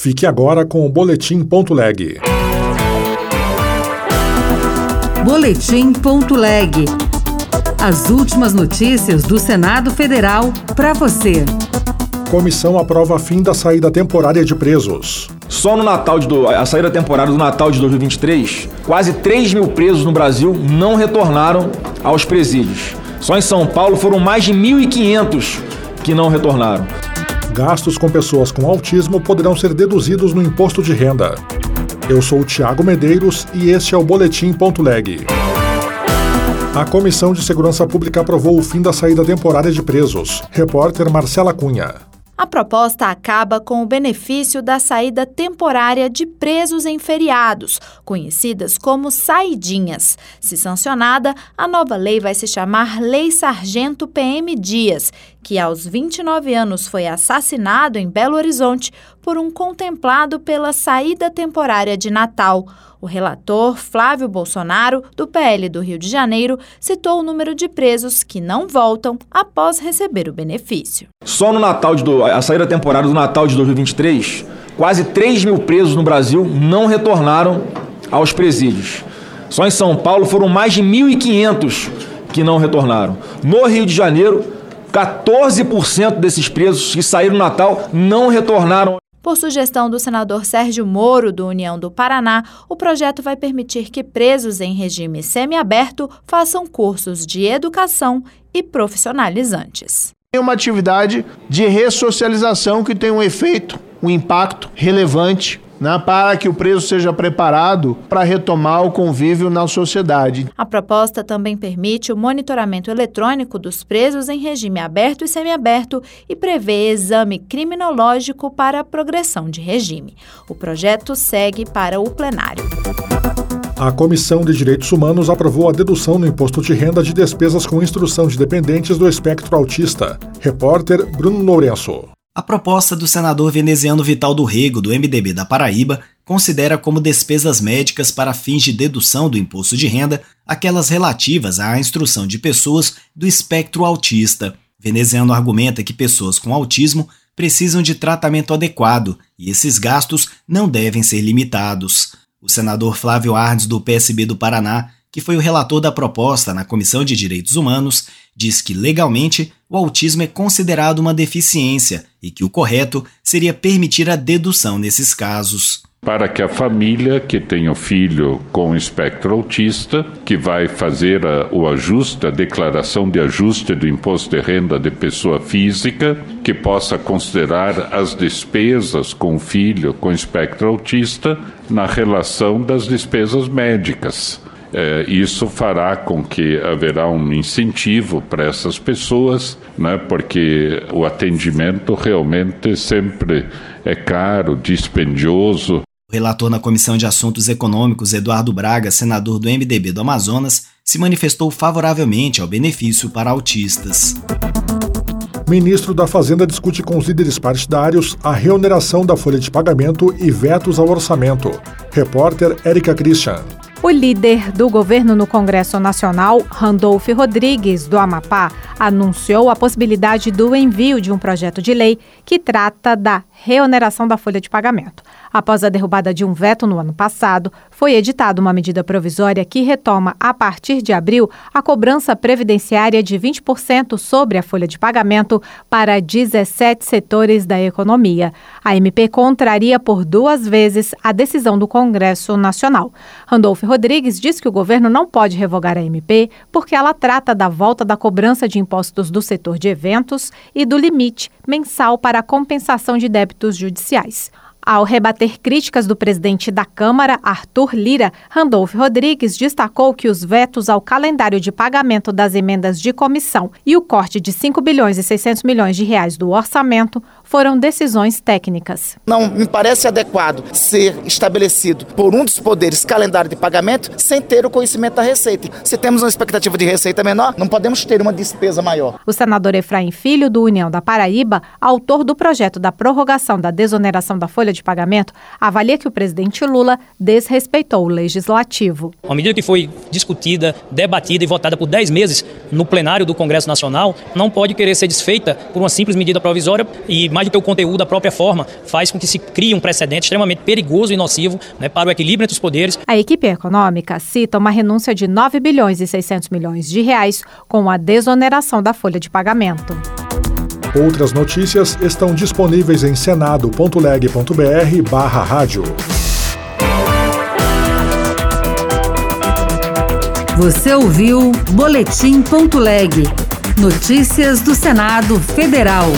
Fique agora com o Boletim Ponto Leg. Boletim Ponto Leg. As últimas notícias do Senado Federal para você. Comissão aprova fim da saída temporária de presos. Só no Natal de do, a saída temporária do Natal de 2023, quase 3 mil presos no Brasil não retornaram aos presídios. Só em São Paulo foram mais de 1.500 que não retornaram. Gastos com pessoas com autismo poderão ser deduzidos no imposto de renda. Eu sou o Tiago Medeiros e este é o Boletim Ponto Leg. A Comissão de Segurança Pública aprovou o fim da saída temporária de presos. Repórter Marcela Cunha. A proposta acaba com o benefício da saída temporária de presos em feriados, conhecidas como saidinhas. Se sancionada, a nova lei vai se chamar Lei Sargento PM Dias, que aos 29 anos foi assassinado em Belo Horizonte por um contemplado pela saída temporária de Natal. O relator Flávio Bolsonaro, do PL do Rio de Janeiro, citou o número de presos que não voltam após receber o benefício. Só no Natal de do, a saída temporária do Natal de 2023, quase 3 mil presos no Brasil não retornaram aos presídios. Só em São Paulo foram mais de 1.500 que não retornaram. No Rio de Janeiro, 14% desses presos que saíram no Natal não retornaram por sugestão do senador Sérgio Moro, do União do Paraná, o projeto vai permitir que presos em regime semiaberto façam cursos de educação e profissionalizantes. É uma atividade de ressocialização que tem um efeito, um impacto relevante né, para que o preso seja preparado para retomar o convívio na sociedade. A proposta também permite o monitoramento eletrônico dos presos em regime aberto e semiaberto e prevê exame criminológico para progressão de regime. O projeto segue para o plenário. A Comissão de Direitos Humanos aprovou a dedução no imposto de renda de despesas com instrução de dependentes do espectro autista. Repórter Bruno Lourenço. A proposta do senador veneziano Vital do Rego, do MDB da Paraíba, considera como despesas médicas para fins de dedução do imposto de renda aquelas relativas à instrução de pessoas do espectro autista. Veneziano argumenta que pessoas com autismo precisam de tratamento adequado e esses gastos não devem ser limitados. O senador Flávio Ardes, do PSB do Paraná, que foi o relator da proposta na Comissão de Direitos Humanos, diz que legalmente o autismo é considerado uma deficiência e que o correto seria permitir a dedução nesses casos para que a família que tem o filho com espectro autista, que vai fazer a, o ajuste, a declaração de ajuste do imposto de renda de pessoa física, que possa considerar as despesas com o filho com espectro autista na relação das despesas médicas. É, isso fará com que haverá um incentivo para essas pessoas, né, porque o atendimento realmente sempre é caro, dispendioso. O relator na Comissão de Assuntos Econômicos, Eduardo Braga, senador do MDB do Amazonas, se manifestou favoravelmente ao benefício para autistas. Ministro da Fazenda discute com os líderes partidários a reoneração da folha de pagamento e vetos ao orçamento. Repórter Érica Christian. O líder do governo no Congresso Nacional, Randolph Rodrigues, do Amapá, anunciou a possibilidade do envio de um projeto de lei que trata da reoneração da folha de pagamento. Após a derrubada de um veto no ano passado, foi editada uma medida provisória que retoma, a partir de abril, a cobrança previdenciária de 20% sobre a folha de pagamento para 17 setores da economia. A MP contraria por duas vezes a decisão do Congresso Nacional. Randolph Rodrigues diz que o governo não pode revogar a MP porque ela trata da volta da cobrança de impostos do setor de eventos e do limite mensal para a compensação de débitos judiciais. Ao rebater críticas do presidente da Câmara, Arthur Lira, Randolph Rodrigues destacou que os vetos ao calendário de pagamento das emendas de comissão e o corte de 5 bilhões e 600 milhões de reais do orçamento foram decisões técnicas. Não me parece adequado ser estabelecido por um dos poderes calendário de pagamento sem ter o conhecimento da receita. Se temos uma expectativa de receita menor, não podemos ter uma despesa maior. O senador Efraim Filho, do União da Paraíba, autor do projeto da prorrogação da desoneração da folha de pagamento, avalia que o presidente Lula desrespeitou o legislativo. Uma medida que foi discutida, debatida e votada por 10 meses no plenário do Congresso Nacional não pode querer ser desfeita por uma simples medida provisória e, mais do que o conteúdo, a própria forma faz com que se crie um precedente extremamente perigoso e nocivo né, para o equilíbrio entre os poderes. A equipe econômica cita uma renúncia de 9 bilhões e 600 milhões de reais com a desoneração da folha de pagamento. Outras notícias estão disponíveis em senado.leg.br barra rádio. Você ouviu Boletim.leg. Notícias do Senado Federal.